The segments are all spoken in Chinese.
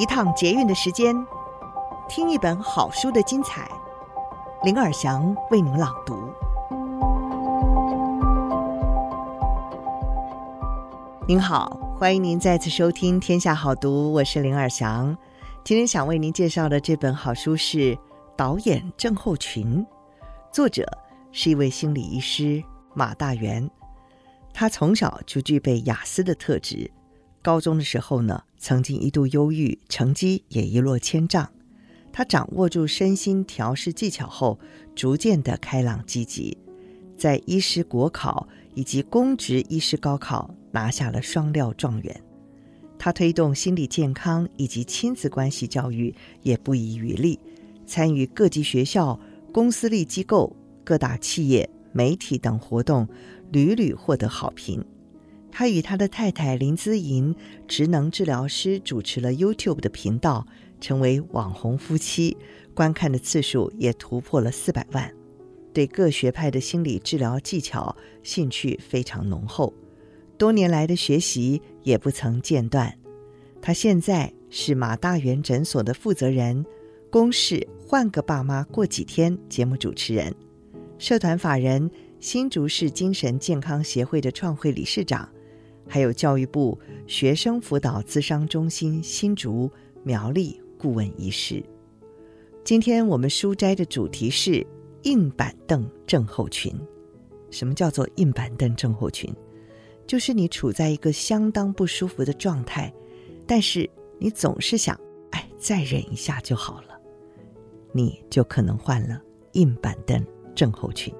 一趟捷运的时间，听一本好书的精彩。林尔祥为您朗读。您好，欢迎您再次收听《天下好读》，我是林尔祥。今天想为您介绍的这本好书是《导演症候群》，作者是一位心理医师马大元。他从小就具备雅思的特质。高中的时候呢，曾经一度忧郁，成绩也一落千丈。他掌握住身心调适技巧后，逐渐的开朗积极，在医师国考以及公职医师高考拿下了双料状元。他推动心理健康以及亲子关系教育也不遗余力，参与各级学校、公私立机构、各大企业、媒体等活动，屡屡获得好评。他与他的太太林姿莹，职能治疗师，主持了 YouTube 的频道，成为网红夫妻，观看的次数也突破了四百万。对各学派的心理治疗技巧兴趣非常浓厚，多年来的学习也不曾间断。他现在是马大元诊所的负责人，公视换个爸妈过几天节目主持人，社团法人新竹市精神健康协会的创会理事长。还有教育部学生辅导咨商中心新竹苗栗顾问医师。今天我们书斋的主题是硬板凳症候群。什么叫做硬板凳症候群？就是你处在一个相当不舒服的状态，但是你总是想，哎，再忍一下就好了，你就可能患了硬板凳症候群。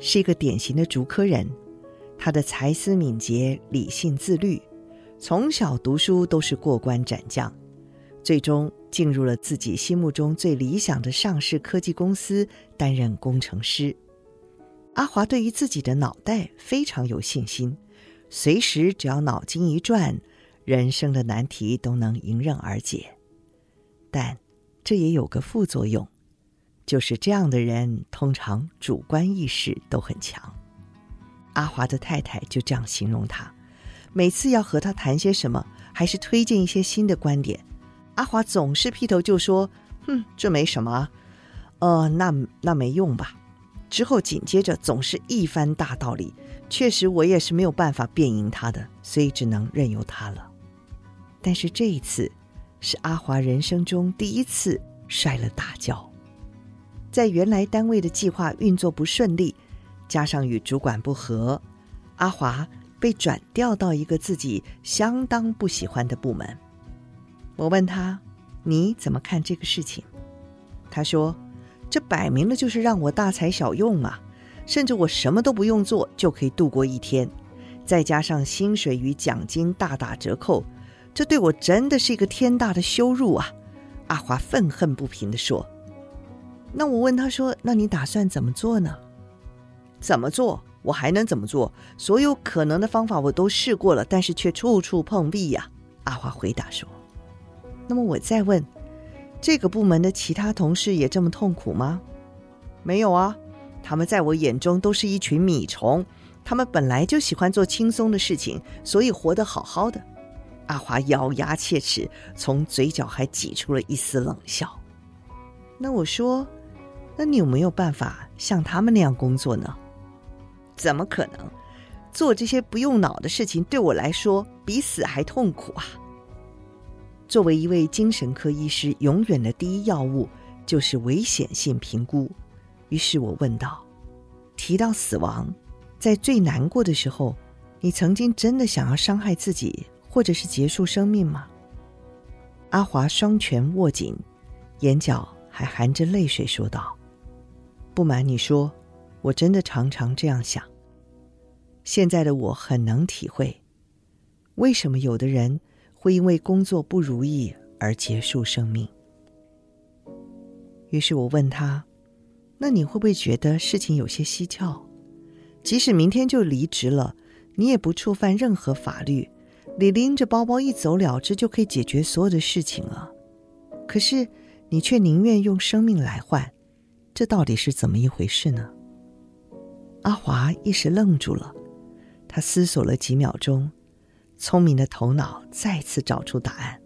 是一个典型的竹科人，他的才思敏捷、理性自律，从小读书都是过关斩将，最终进入了自己心目中最理想的上市科技公司担任工程师。阿华对于自己的脑袋非常有信心，随时只要脑筋一转，人生的难题都能迎刃而解。但这也有个副作用。就是这样的人，通常主观意识都很强。阿华的太太就这样形容他：每次要和他谈些什么，还是推荐一些新的观点，阿华总是劈头就说：“哼，这没什么，呃，那那没用吧。”之后紧接着总是一番大道理。确实，我也是没有办法辩赢他的，所以只能任由他了。但是这一次，是阿华人生中第一次摔了大跤。在原来单位的计划运作不顺利，加上与主管不和，阿华被转调到一个自己相当不喜欢的部门。我问他：“你怎么看这个事情？”他说：“这摆明了就是让我大材小用啊！甚至我什么都不用做就可以度过一天，再加上薪水与奖金大打折扣，这对我真的是一个天大的羞辱啊！”阿华愤恨不平地说。那我问他说：“那你打算怎么做呢？”“怎么做？我还能怎么做？所有可能的方法我都试过了，但是却处处碰壁呀。”阿华回答说。“那么我再问，这个部门的其他同事也这么痛苦吗？”“没有啊，他们在我眼中都是一群米虫。他们本来就喜欢做轻松的事情，所以活得好好的。”阿华咬牙切齿，从嘴角还挤出了一丝冷笑。那我说。那你有没有办法像他们那样工作呢？怎么可能？做这些不用脑的事情对我来说比死还痛苦啊！作为一位精神科医师，永远的第一要务就是危险性评估。于是我问道：“提到死亡，在最难过的时候，你曾经真的想要伤害自己，或者是结束生命吗？”阿华双拳握紧，眼角还含着泪水说道。不瞒你说，我真的常常这样想。现在的我很能体会，为什么有的人会因为工作不如意而结束生命。于是我问他：“那你会不会觉得事情有些蹊跷？即使明天就离职了，你也不触犯任何法律，你拎着包包一走了之就可以解决所有的事情了。可是你却宁愿用生命来换。”这到底是怎么一回事呢？阿华一时愣住了，他思索了几秒钟，聪明的头脑再次找出答案。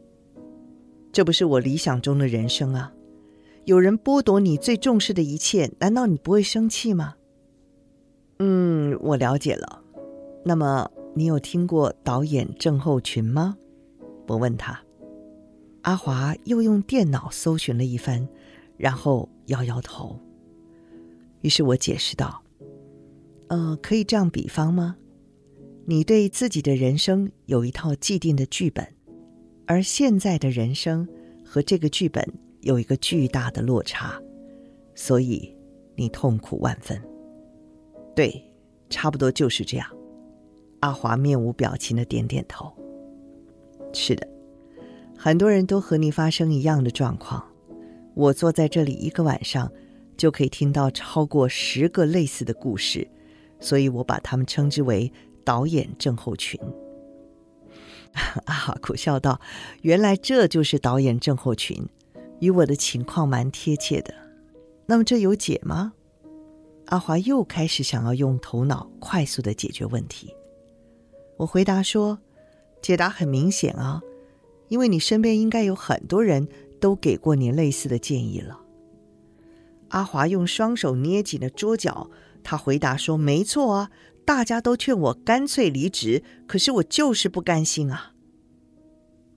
这不是我理想中的人生啊！有人剥夺你最重视的一切，难道你不会生气吗？嗯，我了解了。那么，你有听过导演郑厚群吗？我问他。阿华又用电脑搜寻了一番，然后摇摇头。于是我解释道：“呃，可以这样比方吗？你对自己的人生有一套既定的剧本，而现在的人生和这个剧本有一个巨大的落差，所以你痛苦万分。”对，差不多就是这样。阿华面无表情的点点头。是的。很多人都和你发生一样的状况，我坐在这里一个晚上，就可以听到超过十个类似的故事，所以我把他们称之为“导演症候群”。啊，苦笑道：“原来这就是导演症候群，与我的情况蛮贴切的。那么这有解吗？”阿华又开始想要用头脑快速的解决问题。我回答说：“解答很明显啊。”因为你身边应该有很多人都给过你类似的建议了。阿华用双手捏紧了桌角，他回答说：“没错啊，大家都劝我干脆离职，可是我就是不甘心啊。”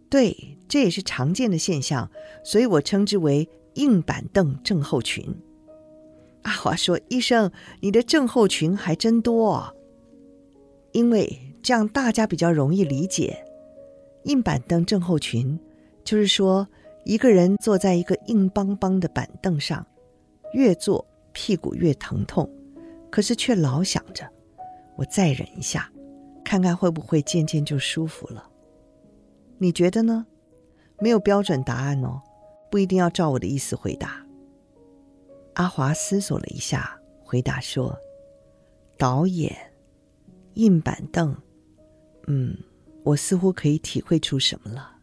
对，这也是常见的现象，所以我称之为“硬板凳症候群”。阿华说：“医生，你的症候群还真多啊，因为这样大家比较容易理解。”硬板凳症候群，就是说一个人坐在一个硬邦邦的板凳上，越坐屁股越疼痛，可是却老想着，我再忍一下，看看会不会渐渐就舒服了。你觉得呢？没有标准答案哦，不一定要照我的意思回答。阿华思索了一下，回答说：“导演，硬板凳，嗯。”我似乎可以体会出什么了。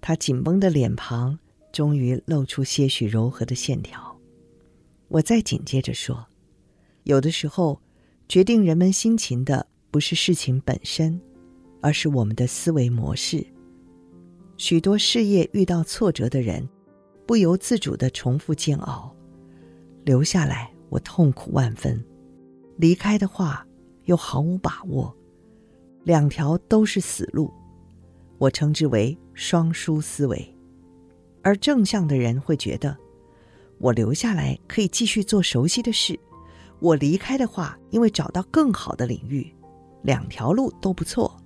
他紧绷的脸庞终于露出些许柔和的线条。我再紧接着说：“有的时候，决定人们心情的不是事情本身，而是我们的思维模式。许多事业遇到挫折的人，不由自主的重复煎熬，留下来我痛苦万分，离开的话又毫无把握。”两条都是死路，我称之为双输思维。而正向的人会觉得，我留下来可以继续做熟悉的事，我离开的话，因为找到更好的领域，两条路都不错。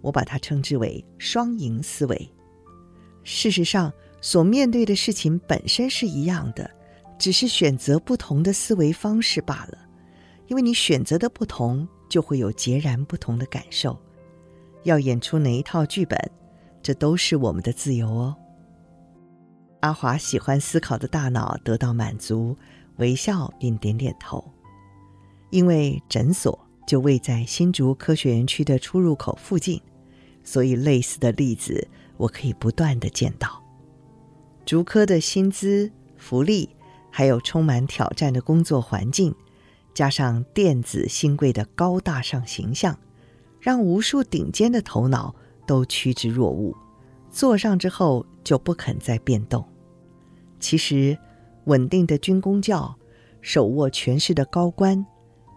我把它称之为双赢思维。事实上，所面对的事情本身是一样的，只是选择不同的思维方式罢了。因为你选择的不同。就会有截然不同的感受。要演出哪一套剧本，这都是我们的自由哦。阿华喜欢思考的大脑得到满足，微笑并点点头。因为诊所就位在新竹科学园区的出入口附近，所以类似的例子我可以不断地见到。竹科的薪资、福利，还有充满挑战的工作环境。加上电子新贵的高大上形象，让无数顶尖的头脑都趋之若鹜，坐上之后就不肯再变动。其实，稳定的军功教、手握权势的高官、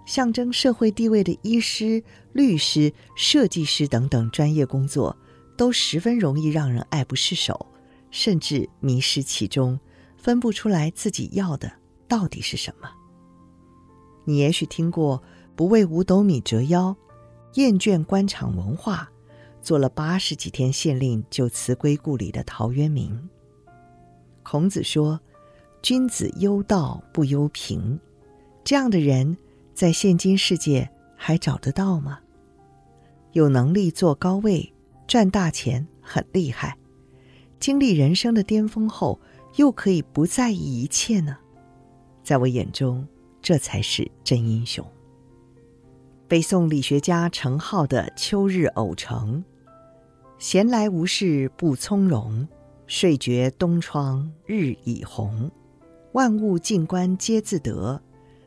象征社会地位的医师、律师、设计师等等专业工作，都十分容易让人爱不释手，甚至迷失其中，分不出来自己要的到底是什么。你也许听过“不为五斗米折腰”，厌倦官场文化，做了八十几天县令就辞归故里的陶渊明。孔子说：“君子忧道不忧贫。”这样的人在现今世界还找得到吗？有能力坐高位、赚大钱，很厉害；经历人生的巅峰后，又可以不在意一切呢？在我眼中。这才是真英雄。北宋理学家程颢的《秋日偶成》：“闲来无事不从容，睡觉东窗日已红。万物静观皆自得，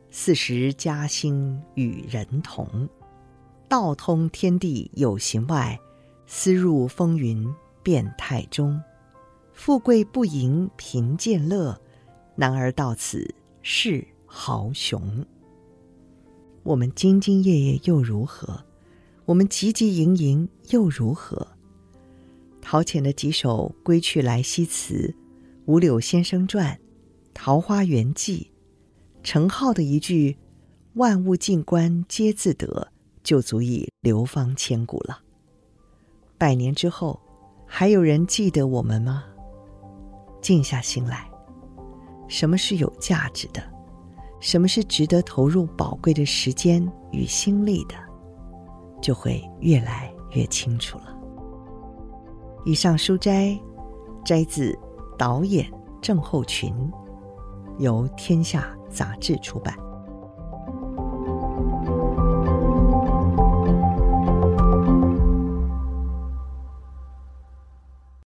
四时佳兴与人同。道通天地有形外，思入风云变态中。富贵不淫贫贱乐，男儿到此是豪雄。我们兢兢业业又如何？我们汲汲营营又如何？陶潜的几首《归去来兮辞》，五柳先生传，《桃花源记》，程颢的一句“万物静观皆自得”，就足以流芳千古了。百年之后，还有人记得我们吗？静下心来，什么是有价值的？什么是值得投入宝贵的时间与心力的？就会越来越清楚了。以上书斋摘自导演郑厚群，由天下杂志出版。